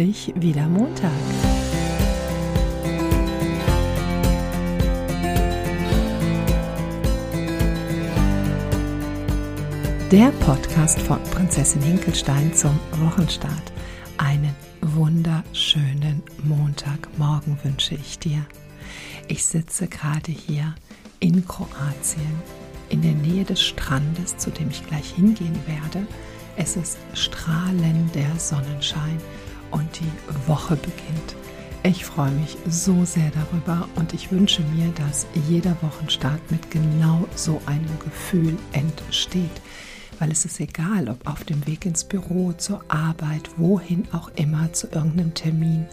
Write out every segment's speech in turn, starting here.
endlich wieder Montag. Der Podcast von Prinzessin Hinkelstein zum Wochenstart. Einen wunderschönen Montagmorgen wünsche ich dir. Ich sitze gerade hier in Kroatien, in der Nähe des Strandes, zu dem ich gleich hingehen werde. Es ist strahlender Sonnenschein und die Woche beginnt. Ich freue mich so sehr darüber und ich wünsche mir, dass jeder Wochenstart mit genau so einem Gefühl entsteht. Weil es ist egal, ob auf dem Weg ins Büro, zur Arbeit, wohin auch immer, zu irgendeinem Termin.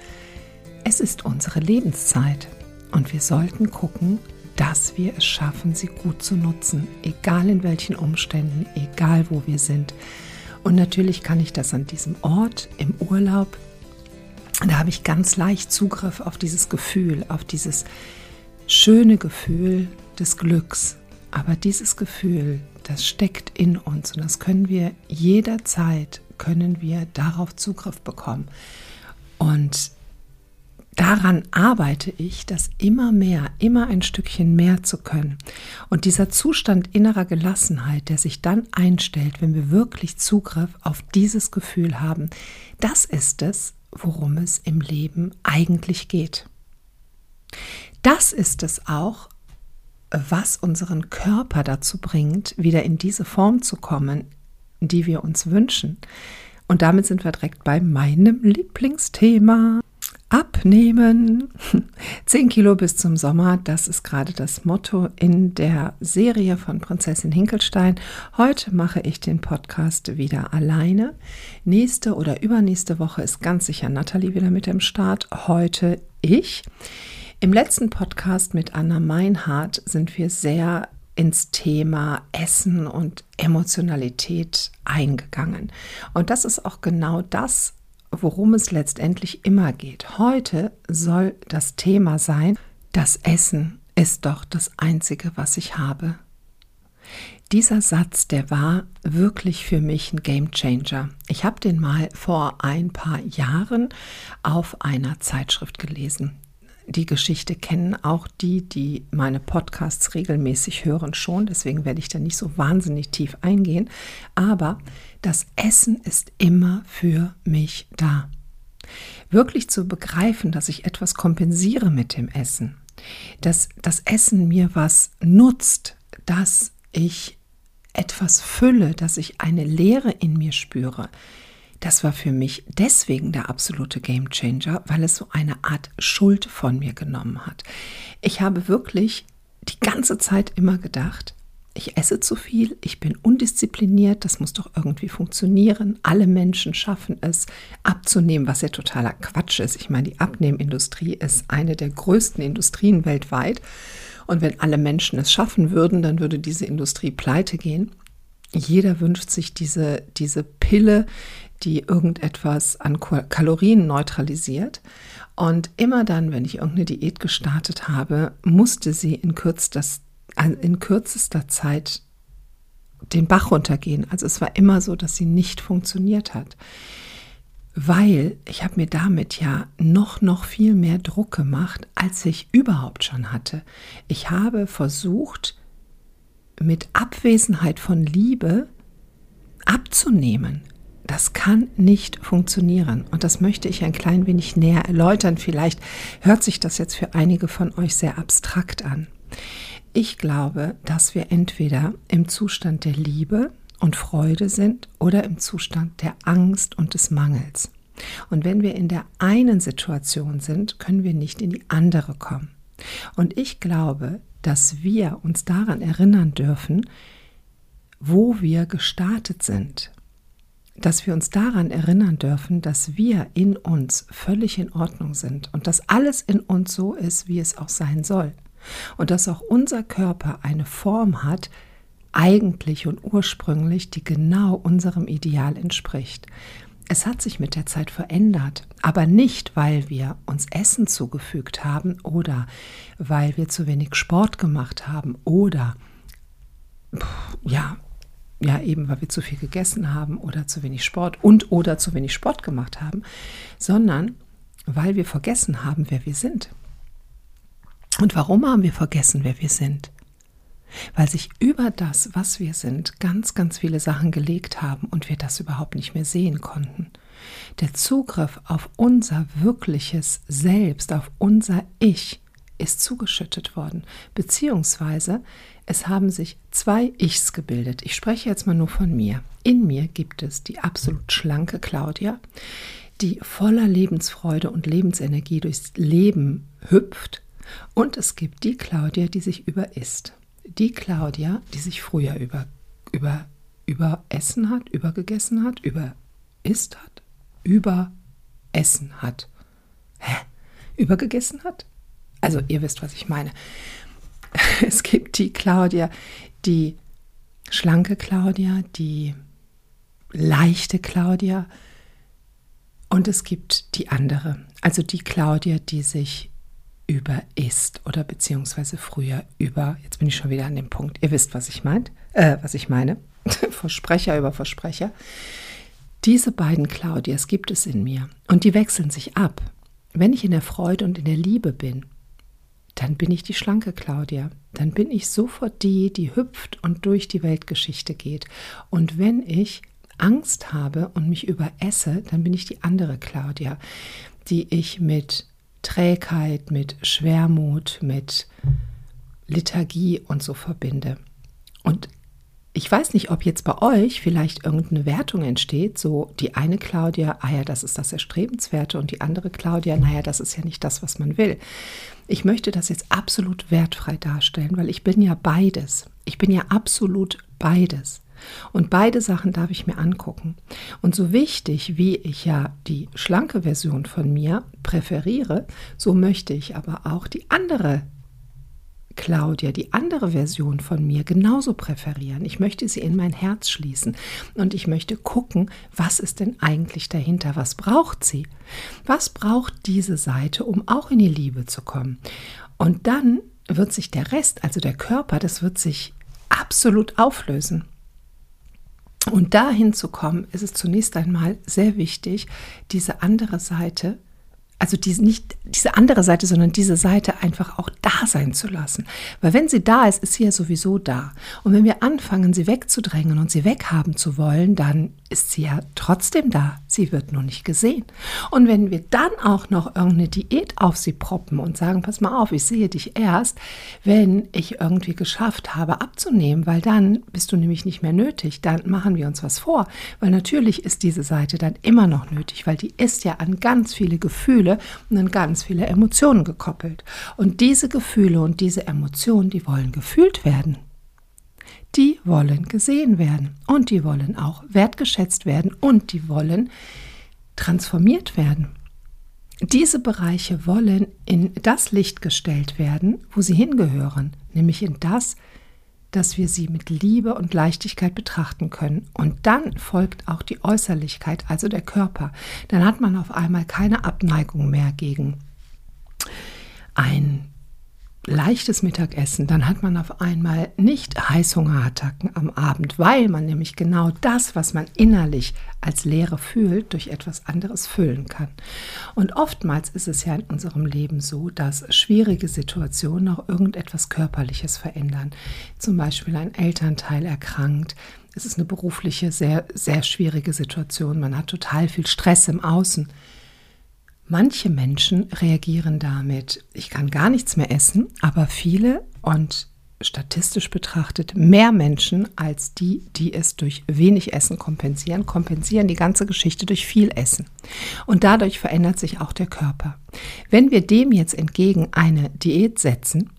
Es ist unsere Lebenszeit und wir sollten gucken, dass wir es schaffen, sie gut zu nutzen, egal in welchen Umständen, egal wo wir sind. Und natürlich kann ich das an diesem Ort im Urlaub. Da habe ich ganz leicht Zugriff auf dieses Gefühl, auf dieses schöne Gefühl des Glücks. Aber dieses Gefühl, das steckt in uns und das können wir jederzeit, können wir darauf Zugriff bekommen. Und daran arbeite ich, das immer mehr, immer ein Stückchen mehr zu können. Und dieser Zustand innerer Gelassenheit, der sich dann einstellt, wenn wir wirklich Zugriff auf dieses Gefühl haben, das ist es, worum es im Leben eigentlich geht. Das ist es auch, was unseren Körper dazu bringt, wieder in diese Form zu kommen, die wir uns wünschen. Und damit sind wir direkt bei meinem Lieblingsthema. Abnehmen. 10 Kilo bis zum Sommer, das ist gerade das Motto in der Serie von Prinzessin Hinkelstein. Heute mache ich den Podcast wieder alleine. Nächste oder übernächste Woche ist ganz sicher Nathalie wieder mit dem Start. Heute ich. Im letzten Podcast mit Anna Meinhardt sind wir sehr ins Thema Essen und Emotionalität eingegangen. Und das ist auch genau das, worum es letztendlich immer geht. Heute soll das Thema sein, das Essen ist doch das Einzige, was ich habe. Dieser Satz, der war wirklich für mich ein Game Changer. Ich habe den mal vor ein paar Jahren auf einer Zeitschrift gelesen die Geschichte kennen auch die, die meine Podcasts regelmäßig hören, schon. Deswegen werde ich da nicht so wahnsinnig tief eingehen. Aber das Essen ist immer für mich da. Wirklich zu begreifen, dass ich etwas kompensiere mit dem Essen, dass das Essen mir was nutzt, dass ich etwas fülle, dass ich eine Leere in mir spüre, das war für mich deswegen der absolute Game Changer, weil es so eine Art Schuld von mir genommen hat. Ich habe wirklich die ganze Zeit immer gedacht, ich esse zu viel, ich bin undiszipliniert, das muss doch irgendwie funktionieren. Alle Menschen schaffen es abzunehmen, was ja totaler Quatsch ist. Ich meine, die Abnehmindustrie ist eine der größten Industrien weltweit. Und wenn alle Menschen es schaffen würden, dann würde diese Industrie pleite gehen. Jeder wünscht sich diese, diese Pille, die irgendetwas an Kalorien neutralisiert. Und immer dann, wenn ich irgendeine Diät gestartet habe, musste sie in, kürzester, in kürzester Zeit den Bach runtergehen. Also es war immer so, dass sie nicht funktioniert hat. Weil ich habe mir damit ja noch, noch viel mehr Druck gemacht, als ich überhaupt schon hatte. Ich habe versucht, mit Abwesenheit von Liebe abzunehmen. Das kann nicht funktionieren. Und das möchte ich ein klein wenig näher erläutern. Vielleicht hört sich das jetzt für einige von euch sehr abstrakt an. Ich glaube, dass wir entweder im Zustand der Liebe und Freude sind oder im Zustand der Angst und des Mangels. Und wenn wir in der einen Situation sind, können wir nicht in die andere kommen. Und ich glaube, dass wir uns daran erinnern dürfen, wo wir gestartet sind dass wir uns daran erinnern dürfen, dass wir in uns völlig in Ordnung sind und dass alles in uns so ist, wie es auch sein soll. Und dass auch unser Körper eine Form hat, eigentlich und ursprünglich, die genau unserem Ideal entspricht. Es hat sich mit der Zeit verändert, aber nicht, weil wir uns Essen zugefügt haben oder weil wir zu wenig Sport gemacht haben oder ja, ja eben, weil wir zu viel gegessen haben oder zu wenig Sport und oder zu wenig Sport gemacht haben, sondern weil wir vergessen haben, wer wir sind. Und warum haben wir vergessen, wer wir sind? Weil sich über das, was wir sind, ganz, ganz viele Sachen gelegt haben und wir das überhaupt nicht mehr sehen konnten. Der Zugriff auf unser wirkliches Selbst, auf unser Ich, ist zugeschüttet worden, beziehungsweise es haben sich zwei Ichs gebildet. Ich spreche jetzt mal nur von mir. In mir gibt es die absolut schlanke Claudia, die voller Lebensfreude und Lebensenergie durchs Leben hüpft. Und es gibt die Claudia, die sich überisst. Die Claudia, die sich früher über, über, überessen hat, übergegessen hat, überisst hat, überessen hat. Hä? Übergegessen hat? Also ihr wisst, was ich meine. Es gibt die Claudia, die schlanke Claudia, die leichte Claudia und es gibt die andere, also die Claudia, die sich über ist oder beziehungsweise früher über, jetzt bin ich schon wieder an dem Punkt, ihr wisst, was ich meint, äh, was ich meine, Versprecher über Versprecher. Diese beiden Claudias gibt es in mir und die wechseln sich ab. Wenn ich in der Freude und in der Liebe bin, dann bin ich die schlanke Claudia. Dann bin ich sofort die, die hüpft und durch die Weltgeschichte geht. Und wenn ich Angst habe und mich überesse, dann bin ich die andere Claudia, die ich mit Trägheit, mit Schwermut, mit Liturgie und so verbinde. Und ich weiß nicht, ob jetzt bei euch vielleicht irgendeine Wertung entsteht, so die eine Claudia, ah ja, das ist das Erstrebenswerte und die andere Claudia, naja, das ist ja nicht das, was man will. Ich möchte das jetzt absolut wertfrei darstellen, weil ich bin ja beides. Ich bin ja absolut beides. Und beide Sachen darf ich mir angucken. Und so wichtig, wie ich ja die schlanke Version von mir präferiere, so möchte ich aber auch die andere Claudia, die andere Version von mir, genauso präferieren. Ich möchte sie in mein Herz schließen und ich möchte gucken, was ist denn eigentlich dahinter? Was braucht sie? Was braucht diese Seite, um auch in die Liebe zu kommen? Und dann wird sich der Rest, also der Körper, das wird sich absolut auflösen. Und dahin zu kommen, ist es zunächst einmal sehr wichtig, diese andere Seite also diese, nicht diese andere Seite, sondern diese Seite einfach auch da sein zu lassen. Weil wenn sie da ist, ist sie ja sowieso da. Und wenn wir anfangen, sie wegzudrängen und sie weghaben zu wollen, dann ist sie ja trotzdem da. Sie wird nur nicht gesehen. Und wenn wir dann auch noch irgendeine Diät auf sie proppen und sagen, pass mal auf, ich sehe dich erst, wenn ich irgendwie geschafft habe abzunehmen, weil dann bist du nämlich nicht mehr nötig, dann machen wir uns was vor. Weil natürlich ist diese Seite dann immer noch nötig, weil die ist ja an ganz viele Gefühle und an ganz viele Emotionen gekoppelt. Und diese Gefühle und diese Emotionen, die wollen gefühlt werden die wollen gesehen werden und die wollen auch wertgeschätzt werden und die wollen transformiert werden. Diese Bereiche wollen in das Licht gestellt werden, wo sie hingehören, nämlich in das, dass wir sie mit Liebe und Leichtigkeit betrachten können. Und dann folgt auch die Äußerlichkeit, also der Körper. Dann hat man auf einmal keine Abneigung mehr gegen ein leichtes Mittagessen, dann hat man auf einmal nicht Heißhungerattacken am Abend, weil man nämlich genau das, was man innerlich als Leere fühlt, durch etwas anderes füllen kann. Und oftmals ist es ja in unserem Leben so, dass schwierige Situationen auch irgendetwas Körperliches verändern. Zum Beispiel ein Elternteil erkrankt, es ist eine berufliche, sehr, sehr schwierige Situation. Man hat total viel Stress im Außen. Manche Menschen reagieren damit, ich kann gar nichts mehr essen, aber viele und statistisch betrachtet mehr Menschen als die, die es durch wenig Essen kompensieren, kompensieren die ganze Geschichte durch viel Essen. Und dadurch verändert sich auch der Körper. Wenn wir dem jetzt entgegen eine Diät setzen,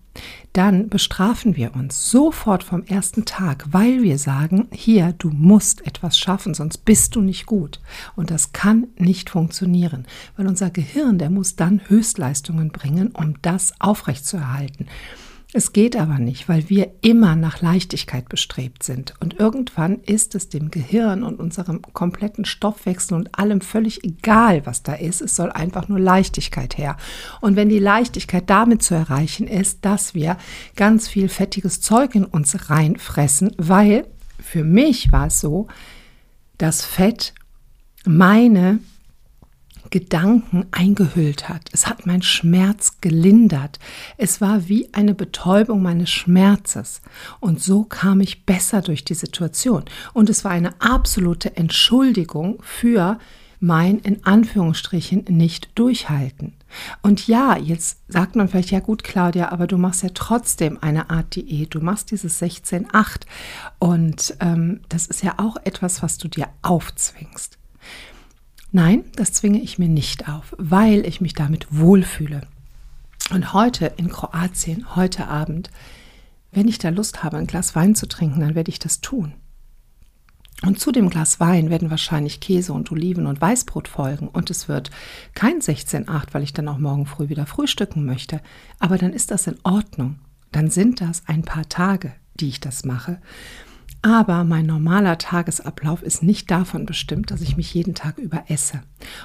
dann bestrafen wir uns sofort vom ersten Tag, weil wir sagen, hier, du musst etwas schaffen, sonst bist du nicht gut. Und das kann nicht funktionieren, weil unser Gehirn, der muss dann Höchstleistungen bringen, um das aufrechtzuerhalten. Es geht aber nicht, weil wir immer nach Leichtigkeit bestrebt sind. Und irgendwann ist es dem Gehirn und unserem kompletten Stoffwechsel und allem völlig egal, was da ist. Es soll einfach nur Leichtigkeit her. Und wenn die Leichtigkeit damit zu erreichen ist, dass wir ganz viel fettiges Zeug in uns reinfressen, weil für mich war es so, dass Fett meine Gedanken eingehüllt hat. Es hat meinen Schmerz gelindert. Es war wie eine Betäubung meines Schmerzes. Und so kam ich besser durch die Situation. Und es war eine absolute Entschuldigung für mein in Anführungsstrichen nicht durchhalten. Und ja, jetzt sagt man vielleicht, ja gut, Claudia, aber du machst ja trotzdem eine Art Diät. Du machst dieses 16-8. Und ähm, das ist ja auch etwas, was du dir aufzwingst. Nein, das zwinge ich mir nicht auf, weil ich mich damit wohlfühle. Und heute in Kroatien, heute Abend, wenn ich da Lust habe, ein Glas Wein zu trinken, dann werde ich das tun. Und zu dem Glas Wein werden wahrscheinlich Käse und Oliven und Weißbrot folgen. Und es wird kein 16,8, weil ich dann auch morgen früh wieder frühstücken möchte. Aber dann ist das in Ordnung. Dann sind das ein paar Tage, die ich das mache. Aber mein normaler Tagesablauf ist nicht davon bestimmt, dass ich mich jeden Tag über esse.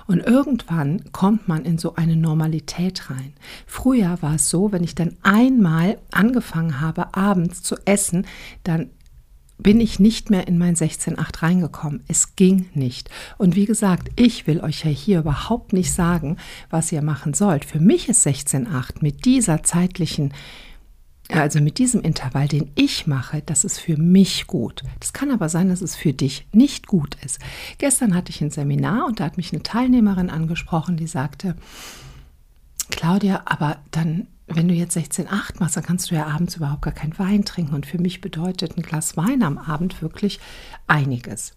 Und irgendwann kommt man in so eine Normalität rein. Früher war es so, wenn ich dann einmal angefangen habe, abends zu essen, dann bin ich nicht mehr in mein 16.8 reingekommen. Es ging nicht. Und wie gesagt, ich will euch ja hier überhaupt nicht sagen, was ihr machen sollt. Für mich ist 16.8 mit dieser zeitlichen also mit diesem Intervall, den ich mache, das ist für mich gut. Das kann aber sein, dass es für dich nicht gut ist. Gestern hatte ich ein Seminar und da hat mich eine Teilnehmerin angesprochen, die sagte, Claudia, aber dann, wenn du jetzt 16,8 machst, dann kannst du ja abends überhaupt gar keinen Wein trinken. Und für mich bedeutet ein Glas Wein am Abend wirklich einiges.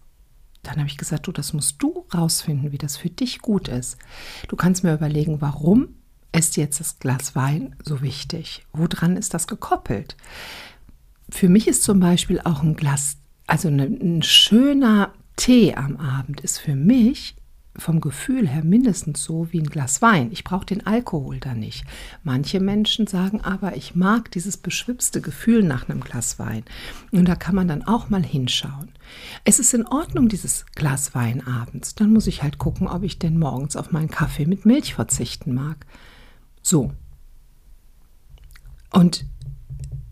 Dann habe ich gesagt, du, das musst du rausfinden, wie das für dich gut ist. Du kannst mir überlegen, warum ist jetzt das Glas Wein so wichtig? Woran ist das gekoppelt? Für mich ist zum Beispiel auch ein Glas, also ein, ein schöner Tee am Abend ist für mich vom Gefühl her mindestens so wie ein Glas Wein. Ich brauche den Alkohol da nicht. Manche Menschen sagen aber, ich mag dieses beschwipste Gefühl nach einem Glas Wein. Und da kann man dann auch mal hinschauen. Es ist in Ordnung, dieses Glas Wein abends. Dann muss ich halt gucken, ob ich denn morgens auf meinen Kaffee mit Milch verzichten mag. So. Und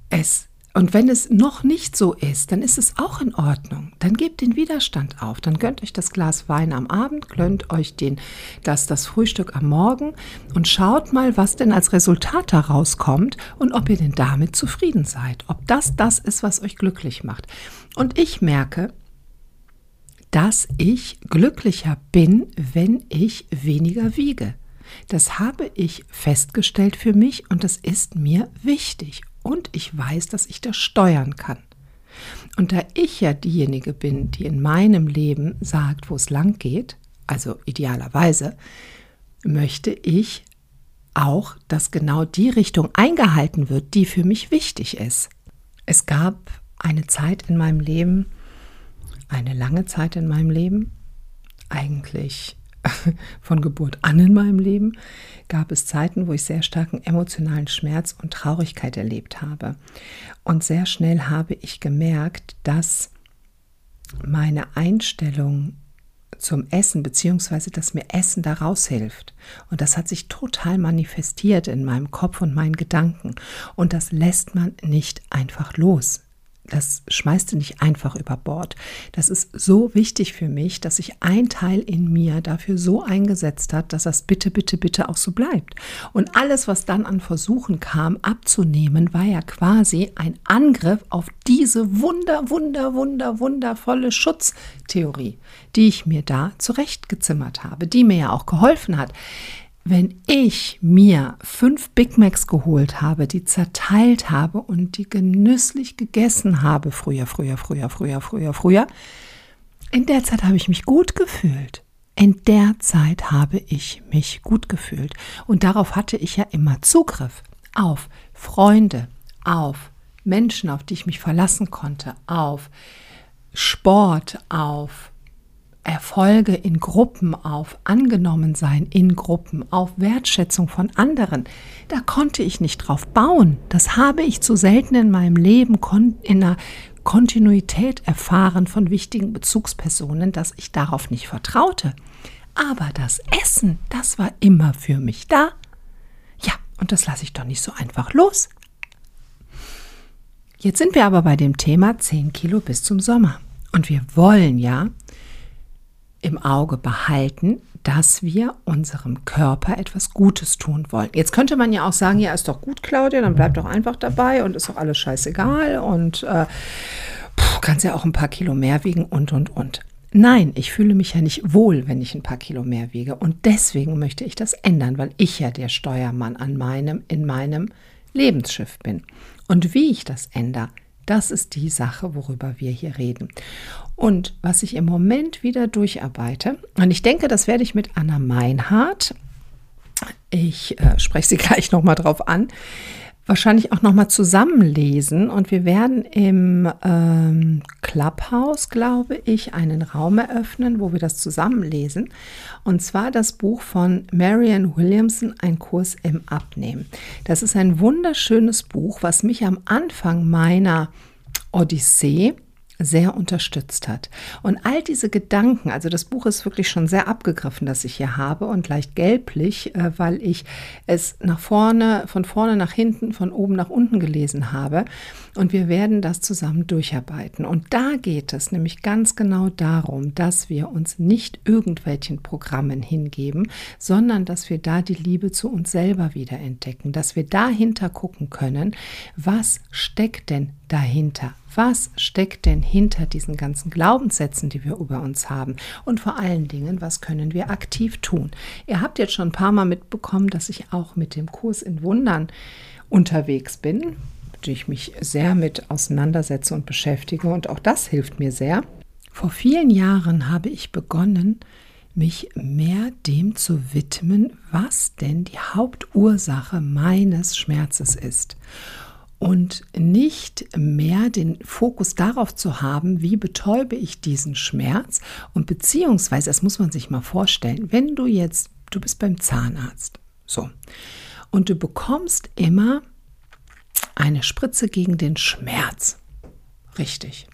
es und wenn es noch nicht so ist, dann ist es auch in Ordnung. Dann gebt den Widerstand auf. Dann gönnt euch das Glas Wein am Abend, gönnt euch den, das, das Frühstück am Morgen und schaut mal, was denn als Resultat daraus kommt und ob ihr denn damit zufrieden seid. Ob das das ist, was euch glücklich macht. Und ich merke, dass ich glücklicher bin, wenn ich weniger wiege. Das habe ich festgestellt für mich und das ist mir wichtig. Und ich weiß, dass ich das steuern kann. Und da ich ja diejenige bin, die in meinem Leben sagt, wo es lang geht, also idealerweise, möchte ich auch, dass genau die Richtung eingehalten wird, die für mich wichtig ist. Es gab eine Zeit in meinem Leben, eine lange Zeit in meinem Leben, eigentlich von Geburt an in meinem Leben gab es Zeiten, wo ich sehr starken emotionalen Schmerz und Traurigkeit erlebt habe. Und sehr schnell habe ich gemerkt, dass meine Einstellung zum Essen, beziehungsweise dass mir Essen daraus hilft. Und das hat sich total manifestiert in meinem Kopf und meinen Gedanken. Und das lässt man nicht einfach los das schmeißt du nicht einfach über Bord. Das ist so wichtig für mich, dass sich ein Teil in mir dafür so eingesetzt hat, dass das bitte, bitte, bitte auch so bleibt. Und alles, was dann an Versuchen kam, abzunehmen, war ja quasi ein Angriff auf diese wunder, wunder, wunder, wundervolle Schutztheorie, die ich mir da zurechtgezimmert habe, die mir ja auch geholfen hat wenn ich mir fünf Big Macs geholt habe, die zerteilt habe und die genüsslich gegessen habe, früher, früher, früher, früher, früher, früher, in der Zeit habe ich mich gut gefühlt. In der Zeit habe ich mich gut gefühlt. Und darauf hatte ich ja immer Zugriff. Auf Freunde, auf Menschen, auf die ich mich verlassen konnte, auf Sport, auf Erfolge in Gruppen, auf Angenommensein in Gruppen, auf Wertschätzung von anderen, da konnte ich nicht drauf bauen. Das habe ich zu selten in meinem Leben in einer Kontinuität erfahren von wichtigen Bezugspersonen, dass ich darauf nicht vertraute. Aber das Essen, das war immer für mich da. Ja, und das lasse ich doch nicht so einfach los. Jetzt sind wir aber bei dem Thema 10 Kilo bis zum Sommer. Und wir wollen ja im Auge behalten, dass wir unserem Körper etwas Gutes tun wollen. Jetzt könnte man ja auch sagen, ja, ist doch gut, Claudia, dann bleib doch einfach dabei und ist doch alles scheißegal und äh, puh, kannst ja auch ein paar Kilo mehr wiegen und, und, und. Nein, ich fühle mich ja nicht wohl, wenn ich ein paar Kilo mehr wiege. Und deswegen möchte ich das ändern, weil ich ja der Steuermann an meinem, in meinem Lebensschiff bin. Und wie ich das ändere, das ist die Sache, worüber wir hier reden. Und was ich im Moment wieder durcharbeite, und ich denke, das werde ich mit Anna Meinhardt, ich äh, spreche sie gleich nochmal drauf an, wahrscheinlich auch nochmal zusammenlesen. Und wir werden im ähm, Clubhouse, glaube ich, einen Raum eröffnen, wo wir das zusammenlesen. Und zwar das Buch von Marianne Williamson, Ein Kurs im Abnehmen. Das ist ein wunderschönes Buch, was mich am Anfang meiner Odyssee sehr unterstützt hat. Und all diese Gedanken, also das Buch ist wirklich schon sehr abgegriffen, das ich hier habe und leicht gelblich, äh, weil ich es nach vorne, von vorne nach hinten, von oben nach unten gelesen habe. Und wir werden das zusammen durcharbeiten. Und da geht es nämlich ganz genau darum, dass wir uns nicht irgendwelchen Programmen hingeben, sondern dass wir da die Liebe zu uns selber wieder entdecken, dass wir dahinter gucken können, was steckt denn dahinter? Was steckt denn hinter diesen ganzen Glaubenssätzen, die wir über uns haben? Und vor allen Dingen, was können wir aktiv tun? Ihr habt jetzt schon ein paar Mal mitbekommen, dass ich auch mit dem Kurs in Wundern unterwegs bin, mit ich mich sehr mit auseinandersetze und beschäftige. Und auch das hilft mir sehr. Vor vielen Jahren habe ich begonnen, mich mehr dem zu widmen, was denn die Hauptursache meines Schmerzes ist und nicht mehr den Fokus darauf zu haben, wie betäube ich diesen Schmerz und beziehungsweise, das muss man sich mal vorstellen, wenn du jetzt, du bist beim Zahnarzt, so, und du bekommst immer eine Spritze gegen den Schmerz, richtig.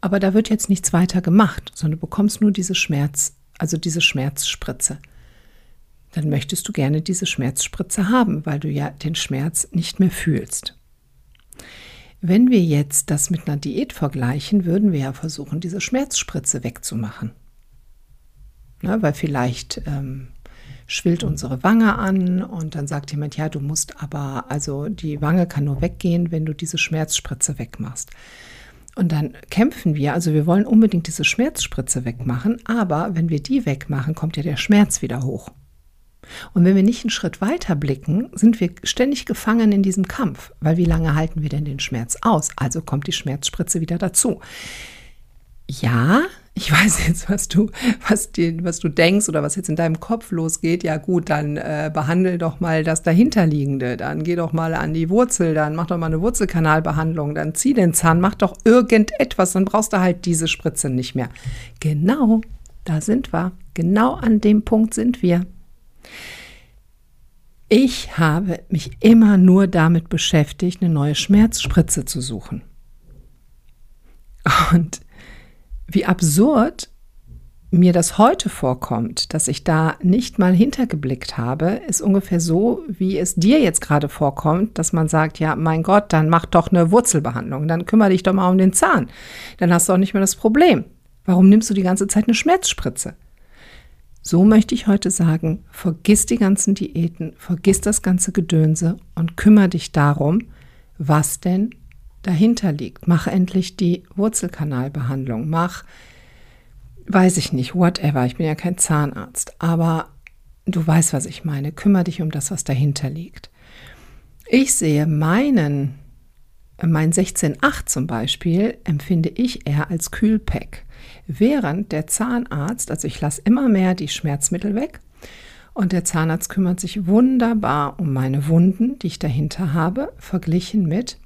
Aber da wird jetzt nichts weiter gemacht, sondern du bekommst nur diese Schmerz, also diese Schmerzspritze. Dann möchtest du gerne diese Schmerzspritze haben, weil du ja den Schmerz nicht mehr fühlst. Wenn wir jetzt das mit einer Diät vergleichen, würden wir ja versuchen, diese Schmerzspritze wegzumachen. Na, weil vielleicht ähm, schwillt unsere Wange an und dann sagt jemand, ja, du musst aber, also die Wange kann nur weggehen, wenn du diese Schmerzspritze wegmachst. Und dann kämpfen wir, also wir wollen unbedingt diese Schmerzspritze wegmachen, aber wenn wir die wegmachen, kommt ja der Schmerz wieder hoch. Und wenn wir nicht einen Schritt weiter blicken, sind wir ständig gefangen in diesem Kampf, weil wie lange halten wir denn den Schmerz aus? Also kommt die Schmerzspritze wieder dazu. Ja, ich weiß jetzt, was du, was, die, was du denkst oder was jetzt in deinem Kopf losgeht. Ja gut, dann äh, behandle doch mal das dahinterliegende. Dann geh doch mal an die Wurzel, dann mach doch mal eine Wurzelkanalbehandlung, dann zieh den Zahn, mach doch irgendetwas, dann brauchst du halt diese Spritze nicht mehr. Genau, da sind wir. Genau an dem Punkt sind wir. Ich habe mich immer nur damit beschäftigt, eine neue Schmerzspritze zu suchen. Und wie absurd mir das heute vorkommt, dass ich da nicht mal hintergeblickt habe, ist ungefähr so, wie es dir jetzt gerade vorkommt, dass man sagt, ja, mein Gott, dann mach doch eine Wurzelbehandlung, dann kümmere dich doch mal um den Zahn, dann hast du auch nicht mehr das Problem. Warum nimmst du die ganze Zeit eine Schmerzspritze? So möchte ich heute sagen, vergiss die ganzen Diäten, vergiss das ganze Gedönse und kümmere dich darum, was denn dahinter liegt. Mach endlich die Wurzelkanalbehandlung, mach, weiß ich nicht, whatever, ich bin ja kein Zahnarzt, aber du weißt, was ich meine, kümmere dich um das, was dahinter liegt. Ich sehe meinen, mein 16.8 zum Beispiel, empfinde ich eher als Kühlpack während der Zahnarzt, also ich lasse immer mehr die Schmerzmittel weg und der Zahnarzt kümmert sich wunderbar um meine Wunden, die ich dahinter habe, verglichen mit,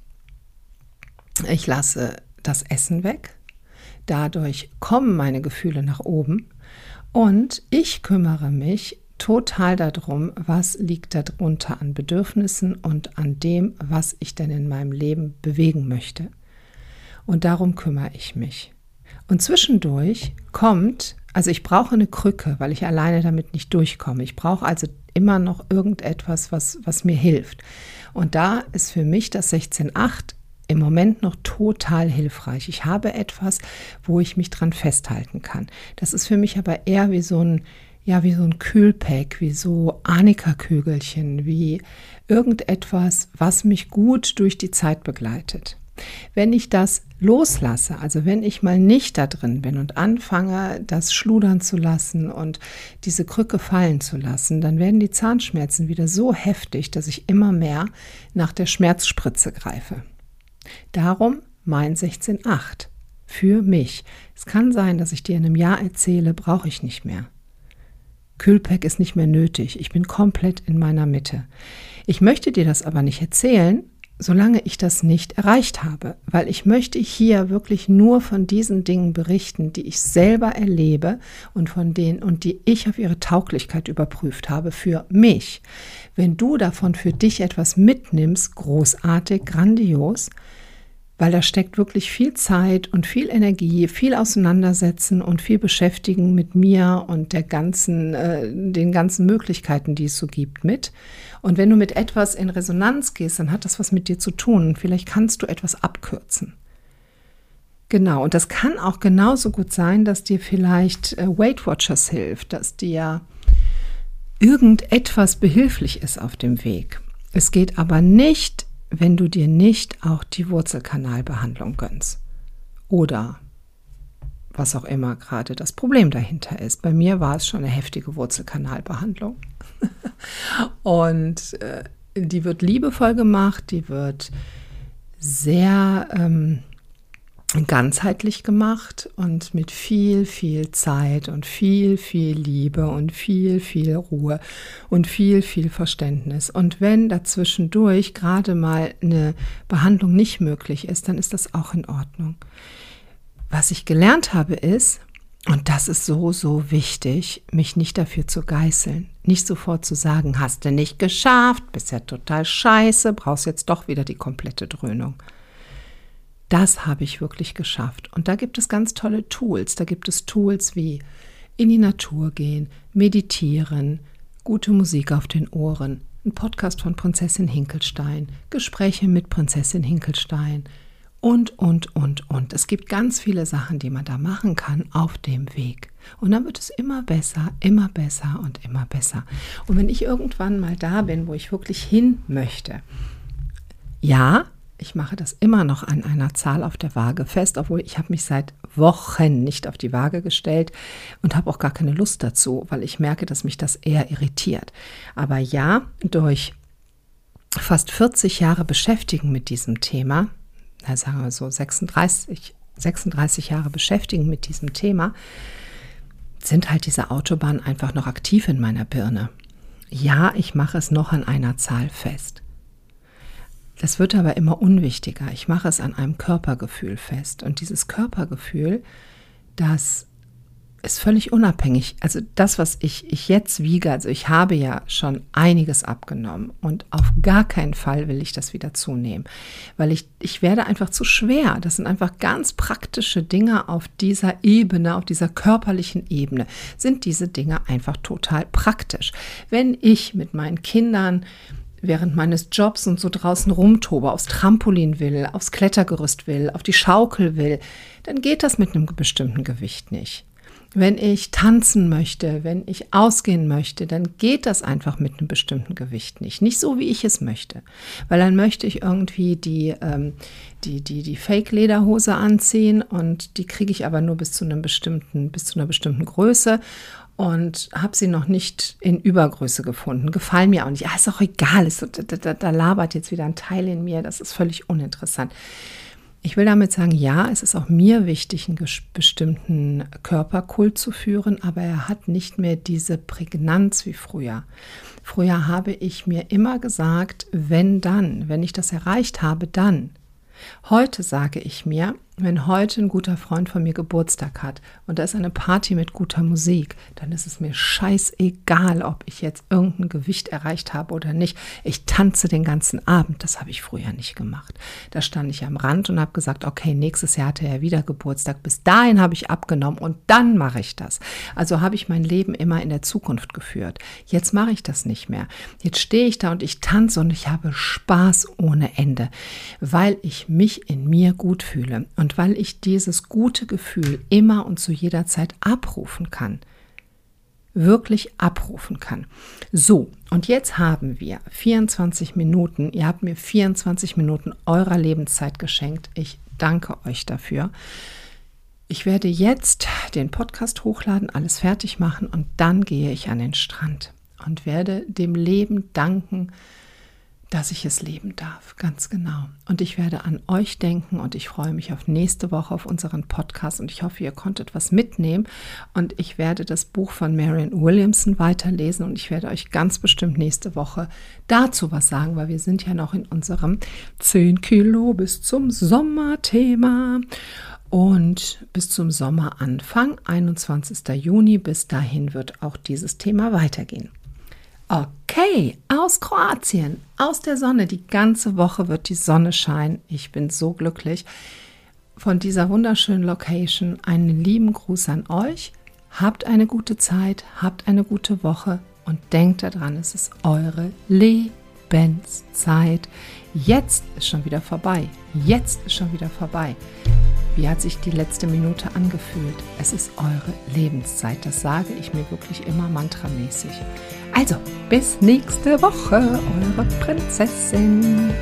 ich lasse das Essen weg, dadurch kommen meine Gefühle nach oben und ich kümmere mich total darum, was liegt darunter an Bedürfnissen und an dem, was ich denn in meinem Leben bewegen möchte. Und darum kümmere ich mich. Und zwischendurch kommt, also ich brauche eine Krücke, weil ich alleine damit nicht durchkomme. Ich brauche also immer noch irgendetwas, was, was mir hilft. Und da ist für mich das 16.8 im Moment noch total hilfreich. Ich habe etwas, wo ich mich dran festhalten kann. Das ist für mich aber eher wie so ein, ja, wie so ein Kühlpack, wie so Anika-Kügelchen, wie irgendetwas, was mich gut durch die Zeit begleitet. Wenn ich das loslasse, also wenn ich mal nicht da drin bin und anfange, das schludern zu lassen und diese Krücke fallen zu lassen, dann werden die Zahnschmerzen wieder so heftig, dass ich immer mehr nach der Schmerzspritze greife. Darum mein 16.8 für mich. Es kann sein, dass ich dir in einem Jahr erzähle, brauche ich nicht mehr. Kühlpack ist nicht mehr nötig. Ich bin komplett in meiner Mitte. Ich möchte dir das aber nicht erzählen, solange ich das nicht erreicht habe, weil ich möchte hier wirklich nur von diesen Dingen berichten, die ich selber erlebe und von denen und die ich auf ihre Tauglichkeit überprüft habe für mich. Wenn du davon für dich etwas mitnimmst, großartig, grandios, weil da steckt wirklich viel Zeit und viel Energie, viel Auseinandersetzen und viel Beschäftigen mit mir und der ganzen, äh, den ganzen Möglichkeiten, die es so gibt, mit. Und wenn du mit etwas in Resonanz gehst, dann hat das was mit dir zu tun. Vielleicht kannst du etwas abkürzen. Genau, und das kann auch genauso gut sein, dass dir vielleicht äh, Weight Watchers hilft, dass dir irgendetwas behilflich ist auf dem Weg. Es geht aber nicht wenn du dir nicht auch die Wurzelkanalbehandlung gönnst. Oder was auch immer gerade das Problem dahinter ist. Bei mir war es schon eine heftige Wurzelkanalbehandlung. Und äh, die wird liebevoll gemacht, die wird sehr ähm, ganzheitlich gemacht und mit viel, viel Zeit und viel, viel Liebe und viel, viel Ruhe und viel, viel Verständnis. Und wenn dazwischendurch gerade mal eine Behandlung nicht möglich ist, dann ist das auch in Ordnung. Was ich gelernt habe ist, und das ist so, so wichtig, mich nicht dafür zu geißeln. Nicht sofort zu sagen, hast du nicht geschafft, bist ja total scheiße, brauchst jetzt doch wieder die komplette Dröhnung das habe ich wirklich geschafft. Und da gibt es ganz tolle Tools. Da gibt es Tools wie in die Natur gehen, meditieren, gute Musik auf den Ohren, ein Podcast von Prinzessin Hinkelstein, Gespräche mit Prinzessin Hinkelstein und, und, und, und. Es gibt ganz viele Sachen, die man da machen kann auf dem Weg. Und dann wird es immer besser, immer besser und immer besser. Und wenn ich irgendwann mal da bin, wo ich wirklich hin möchte, ja, ich mache das immer noch an einer Zahl auf der Waage fest, obwohl ich habe mich seit Wochen nicht auf die Waage gestellt und habe auch gar keine Lust dazu, weil ich merke, dass mich das eher irritiert. Aber ja, durch fast 40 Jahre Beschäftigen mit diesem Thema, sagen wir so 36, 36 Jahre Beschäftigen mit diesem Thema, sind halt diese Autobahnen einfach noch aktiv in meiner Birne. Ja, ich mache es noch an einer Zahl fest. Das wird aber immer unwichtiger. Ich mache es an einem Körpergefühl fest. Und dieses Körpergefühl, das ist völlig unabhängig. Also das, was ich, ich jetzt wiege, also ich habe ja schon einiges abgenommen und auf gar keinen Fall will ich das wieder zunehmen, weil ich, ich werde einfach zu schwer. Das sind einfach ganz praktische Dinge auf dieser Ebene, auf dieser körperlichen Ebene, sind diese Dinge einfach total praktisch. Wenn ich mit meinen Kindern während meines Jobs und so draußen rumtobe, aufs Trampolin will, aufs Klettergerüst will, auf die Schaukel will, dann geht das mit einem bestimmten Gewicht nicht. Wenn ich tanzen möchte, wenn ich ausgehen möchte, dann geht das einfach mit einem bestimmten Gewicht nicht. Nicht so, wie ich es möchte. Weil dann möchte ich irgendwie die, ähm, die, die, die Fake-Lederhose anziehen und die kriege ich aber nur bis zu einem bestimmten, bis zu einer bestimmten Größe und habe sie noch nicht in Übergröße gefunden. Gefallen mir auch nicht. Ah, ist auch egal. Ist, da, da, da labert jetzt wieder ein Teil in mir. Das ist völlig uninteressant. Ich will damit sagen, ja, es ist auch mir wichtig, einen bestimmten Körperkult zu führen, aber er hat nicht mehr diese Prägnanz wie früher. Früher habe ich mir immer gesagt, wenn dann, wenn ich das erreicht habe, dann. Heute sage ich mir, wenn heute ein guter Freund von mir Geburtstag hat und da ist eine Party mit guter Musik, dann ist es mir scheißegal, ob ich jetzt irgendein Gewicht erreicht habe oder nicht. Ich tanze den ganzen Abend. Das habe ich früher nicht gemacht. Da stand ich am Rand und habe gesagt, okay, nächstes Jahr hat er ja wieder Geburtstag. Bis dahin habe ich abgenommen und dann mache ich das. Also habe ich mein Leben immer in der Zukunft geführt. Jetzt mache ich das nicht mehr. Jetzt stehe ich da und ich tanze und ich habe Spaß ohne Ende, weil ich mich in mir gut fühle. Und und weil ich dieses gute Gefühl immer und zu jeder Zeit abrufen kann. Wirklich abrufen kann. So, und jetzt haben wir 24 Minuten. Ihr habt mir 24 Minuten eurer Lebenszeit geschenkt. Ich danke euch dafür. Ich werde jetzt den Podcast hochladen, alles fertig machen und dann gehe ich an den Strand und werde dem Leben danken, dass ich es leben darf, ganz genau. Und ich werde an euch denken und ich freue mich auf nächste Woche auf unseren Podcast und ich hoffe, ihr konntet was mitnehmen und ich werde das Buch von Marion Williamson weiterlesen und ich werde euch ganz bestimmt nächste Woche dazu was sagen, weil wir sind ja noch in unserem 10 Kilo bis zum Sommerthema. Und bis zum Sommeranfang, 21. Juni, bis dahin wird auch dieses Thema weitergehen. Okay, aus Kroatien, aus der Sonne. Die ganze Woche wird die Sonne scheinen. Ich bin so glücklich. Von dieser wunderschönen Location einen lieben Gruß an euch. Habt eine gute Zeit, habt eine gute Woche und denkt daran, es ist eure Lebenszeit. Jetzt ist schon wieder vorbei. Jetzt ist schon wieder vorbei. Wie hat sich die letzte Minute angefühlt? Es ist eure Lebenszeit. Das sage ich mir wirklich immer mantramäßig. Also, bis nächste Woche, eure Prinzessin.